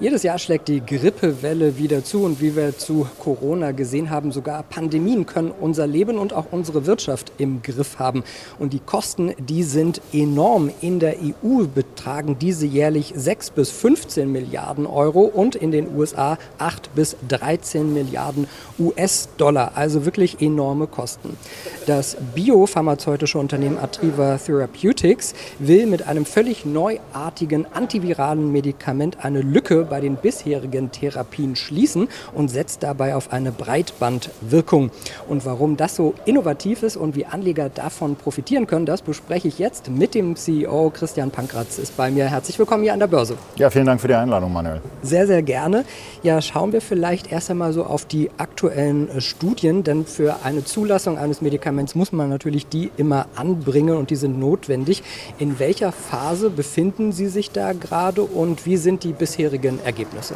Jedes Jahr schlägt die Grippewelle wieder zu und wie wir zu Corona gesehen haben, sogar Pandemien können unser Leben und auch unsere Wirtschaft im Griff haben. Und die Kosten, die sind enorm. In der EU betragen diese jährlich 6 bis 15 Milliarden Euro und in den USA 8 bis 13 Milliarden US-Dollar. Also wirklich enorme Kosten. Das biopharmazeutische Unternehmen Atriva Therapeutics will mit einem völlig neuartigen antiviralen Medikament eine Lücke bei den bisherigen Therapien schließen und setzt dabei auf eine Breitbandwirkung. Und warum das so innovativ ist und wie Anleger davon profitieren können, das bespreche ich jetzt mit dem CEO Christian Pankratz ist bei mir. Herzlich willkommen hier an der Börse. Ja, vielen Dank für die Einladung, Manuel. Sehr, sehr gerne. Ja, schauen wir vielleicht erst einmal so auf die aktuellen äh, Studien, denn für eine Zulassung eines Medikaments muss man natürlich die immer anbringen und die sind notwendig. In welcher Phase befinden Sie sich da gerade und wie sind die bisherigen Ergebnisse?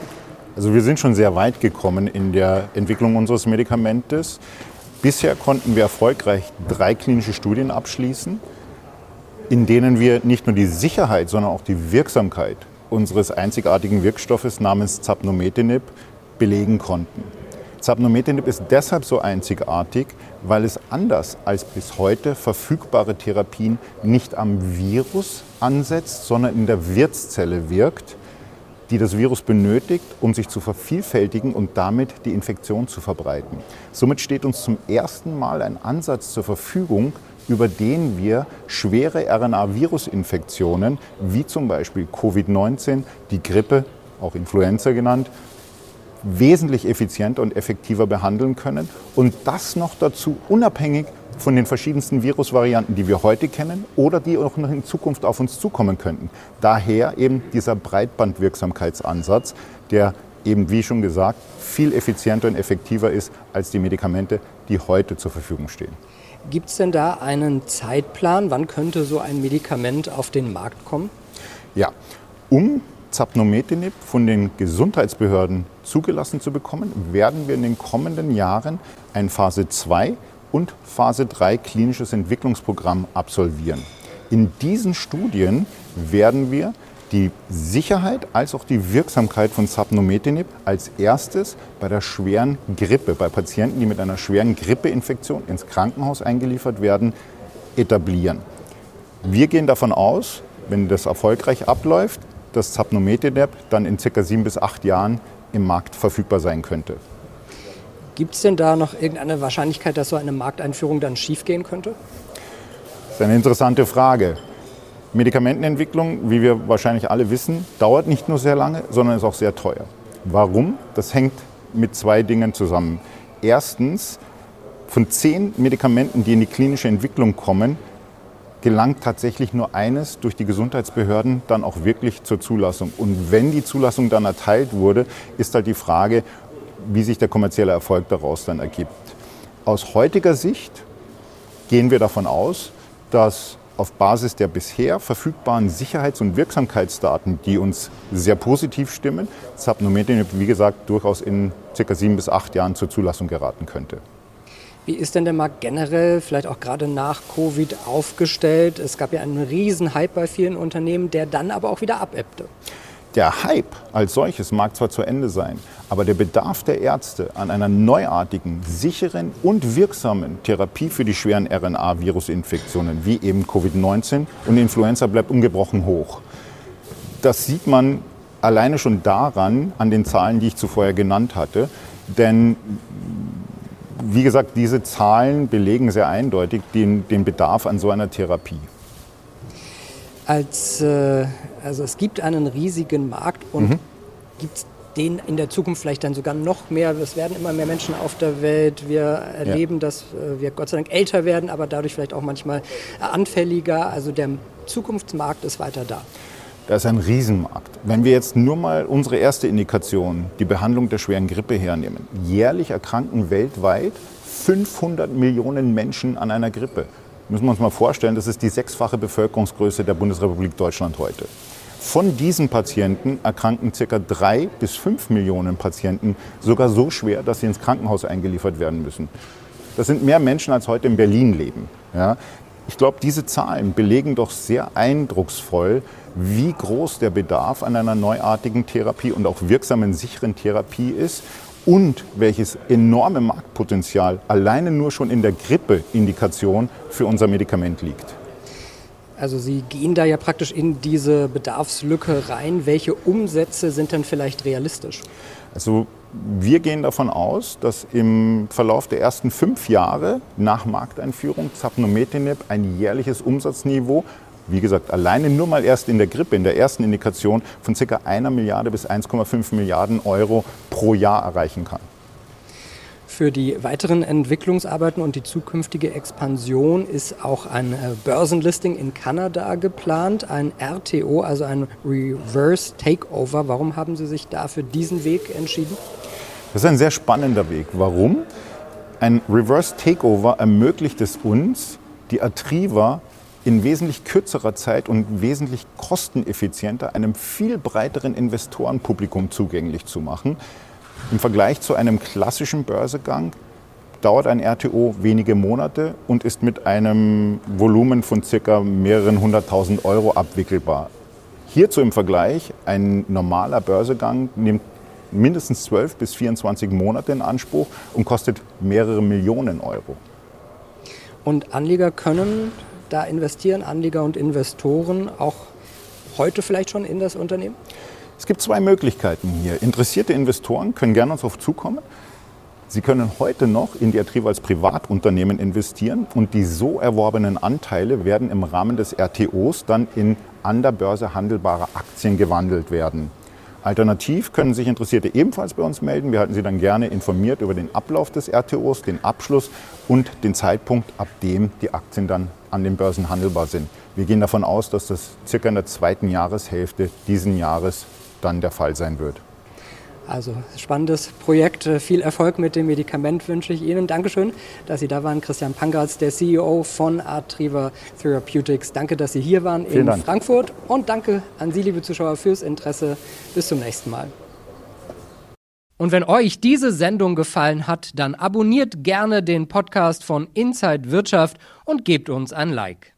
Also wir sind schon sehr weit gekommen in der Entwicklung unseres Medikamentes. Bisher konnten wir erfolgreich drei klinische Studien abschließen, in denen wir nicht nur die Sicherheit, sondern auch die Wirksamkeit unseres einzigartigen Wirkstoffes namens Zapnometinib belegen konnten. Zapnometinib ist deshalb so einzigartig, weil es anders als bis heute verfügbare Therapien nicht am Virus ansetzt, sondern in der Wirtszelle wirkt die das Virus benötigt, um sich zu vervielfältigen und damit die Infektion zu verbreiten. Somit steht uns zum ersten Mal ein Ansatz zur Verfügung, über den wir schwere RNA-Virusinfektionen, wie zum Beispiel Covid-19, die Grippe, auch Influenza genannt, wesentlich effizienter und effektiver behandeln können und das noch dazu unabhängig von den verschiedensten Virusvarianten, die wir heute kennen oder die auch noch in Zukunft auf uns zukommen könnten. Daher eben dieser Breitbandwirksamkeitsansatz, der eben, wie schon gesagt, viel effizienter und effektiver ist als die Medikamente, die heute zur Verfügung stehen. Gibt es denn da einen Zeitplan? Wann könnte so ein Medikament auf den Markt kommen? Ja, um Zapnometinib von den Gesundheitsbehörden zugelassen zu bekommen, werden wir in den kommenden Jahren ein Phase 2 und Phase 3 klinisches Entwicklungsprogramm absolvieren. In diesen Studien werden wir die Sicherheit als auch die Wirksamkeit von Sapnometinib als erstes bei der schweren Grippe, bei Patienten, die mit einer schweren Grippeinfektion ins Krankenhaus eingeliefert werden, etablieren. Wir gehen davon aus, wenn das erfolgreich abläuft, dass Sapnometinib dann in circa sieben bis acht Jahren im Markt verfügbar sein könnte. Gibt es denn da noch irgendeine Wahrscheinlichkeit, dass so eine Markteinführung dann schiefgehen könnte? Das ist eine interessante Frage. Medikamentenentwicklung, wie wir wahrscheinlich alle wissen, dauert nicht nur sehr lange, sondern ist auch sehr teuer. Warum? Das hängt mit zwei Dingen zusammen. Erstens, von zehn Medikamenten, die in die klinische Entwicklung kommen, gelangt tatsächlich nur eines durch die Gesundheitsbehörden dann auch wirklich zur Zulassung. Und wenn die Zulassung dann erteilt wurde, ist halt die Frage, wie sich der kommerzielle Erfolg daraus dann ergibt. Aus heutiger Sicht gehen wir davon aus, dass auf Basis der bisher verfügbaren Sicherheits- und Wirksamkeitsdaten, die uns sehr positiv stimmen, Zapnometinib, wie gesagt, durchaus in circa sieben bis acht Jahren zur Zulassung geraten könnte. Wie ist denn der Markt generell, vielleicht auch gerade nach Covid, aufgestellt? Es gab ja einen riesen Hype bei vielen Unternehmen, der dann aber auch wieder abebbte. Der Hype als solches mag zwar zu Ende sein, aber der Bedarf der Ärzte an einer neuartigen, sicheren und wirksamen Therapie für die schweren RNA-Virusinfektionen wie eben Covid-19 und Influenza bleibt ungebrochen hoch. Das sieht man alleine schon daran, an den Zahlen, die ich zuvor genannt hatte. Denn wie gesagt, diese Zahlen belegen sehr eindeutig den, den Bedarf an so einer Therapie als, äh, also es gibt einen riesigen Markt und mhm. gibt es den in der Zukunft vielleicht dann sogar noch mehr. Es werden immer mehr Menschen auf der Welt. Wir erleben, ja. dass äh, wir Gott sei Dank älter werden, aber dadurch vielleicht auch manchmal anfälliger. Also der Zukunftsmarkt ist weiter da. Das ist ein Riesenmarkt. Wenn wir jetzt nur mal unsere erste Indikation, die Behandlung der schweren Grippe hernehmen. Jährlich erkranken weltweit 500 Millionen Menschen an einer Grippe müssen wir uns mal vorstellen, das ist die sechsfache Bevölkerungsgröße der Bundesrepublik Deutschland heute. Von diesen Patienten erkranken ca. drei bis fünf Millionen Patienten sogar so schwer, dass sie ins Krankenhaus eingeliefert werden müssen. Das sind mehr Menschen, als heute in Berlin leben. Ja? Ich glaube, diese Zahlen belegen doch sehr eindrucksvoll, wie groß der Bedarf an einer neuartigen Therapie und auch wirksamen, sicheren Therapie ist und welches enorme Marktpotenzial alleine nur schon in der Grippeindikation für unser Medikament liegt. Also Sie gehen da ja praktisch in diese Bedarfslücke rein. Welche Umsätze sind denn vielleicht realistisch? Also wir gehen davon aus, dass im Verlauf der ersten fünf Jahre nach Markteinführung Zapnometinib ein jährliches Umsatzniveau, wie gesagt, alleine nur mal erst in der Grippe, in der ersten Indikation, von ca. einer Milliarde bis 1,5 Milliarden Euro pro Jahr erreichen kann. Für die weiteren Entwicklungsarbeiten und die zukünftige Expansion ist auch ein äh, Börsenlisting in Kanada geplant, ein RTO, also ein Reverse Takeover. Warum haben Sie sich da für diesen Weg entschieden? Das ist ein sehr spannender Weg. Warum? Ein Reverse Takeover ermöglicht es uns, die Atriva in wesentlich kürzerer Zeit und wesentlich kosteneffizienter einem viel breiteren Investorenpublikum zugänglich zu machen. Im Vergleich zu einem klassischen Börsegang dauert ein RTO wenige Monate und ist mit einem Volumen von circa mehreren hunderttausend Euro abwickelbar. Hierzu im Vergleich, ein normaler Börsegang nimmt mindestens 12 bis 24 Monate in Anspruch und kostet mehrere Millionen Euro. Und Anleger können da investieren, Anleger und Investoren auch heute vielleicht schon in das Unternehmen? Es gibt zwei Möglichkeiten hier. Interessierte Investoren können gerne uns auf zukommen. Sie können heute noch in die Atriva als Privatunternehmen investieren und die so erworbenen Anteile werden im Rahmen des RTOs dann in an der Börse handelbare Aktien gewandelt werden. Alternativ können sich Interessierte ebenfalls bei uns melden. Wir halten Sie dann gerne informiert über den Ablauf des RTOs, den Abschluss und den Zeitpunkt, ab dem die Aktien dann an den Börsen handelbar sind. Wir gehen davon aus, dass das circa in der zweiten Jahreshälfte diesen Jahres dann der Fall sein wird. Also spannendes Projekt, viel Erfolg mit dem Medikament wünsche ich Ihnen. Dankeschön, dass Sie da waren. Christian Pangratz, der CEO von Artriva Therapeutics. Danke, dass Sie hier waren Vielen in Dank. Frankfurt und danke an Sie, liebe Zuschauer, fürs Interesse. Bis zum nächsten Mal. Und wenn euch diese Sendung gefallen hat, dann abonniert gerne den Podcast von Inside Wirtschaft und gebt uns ein Like.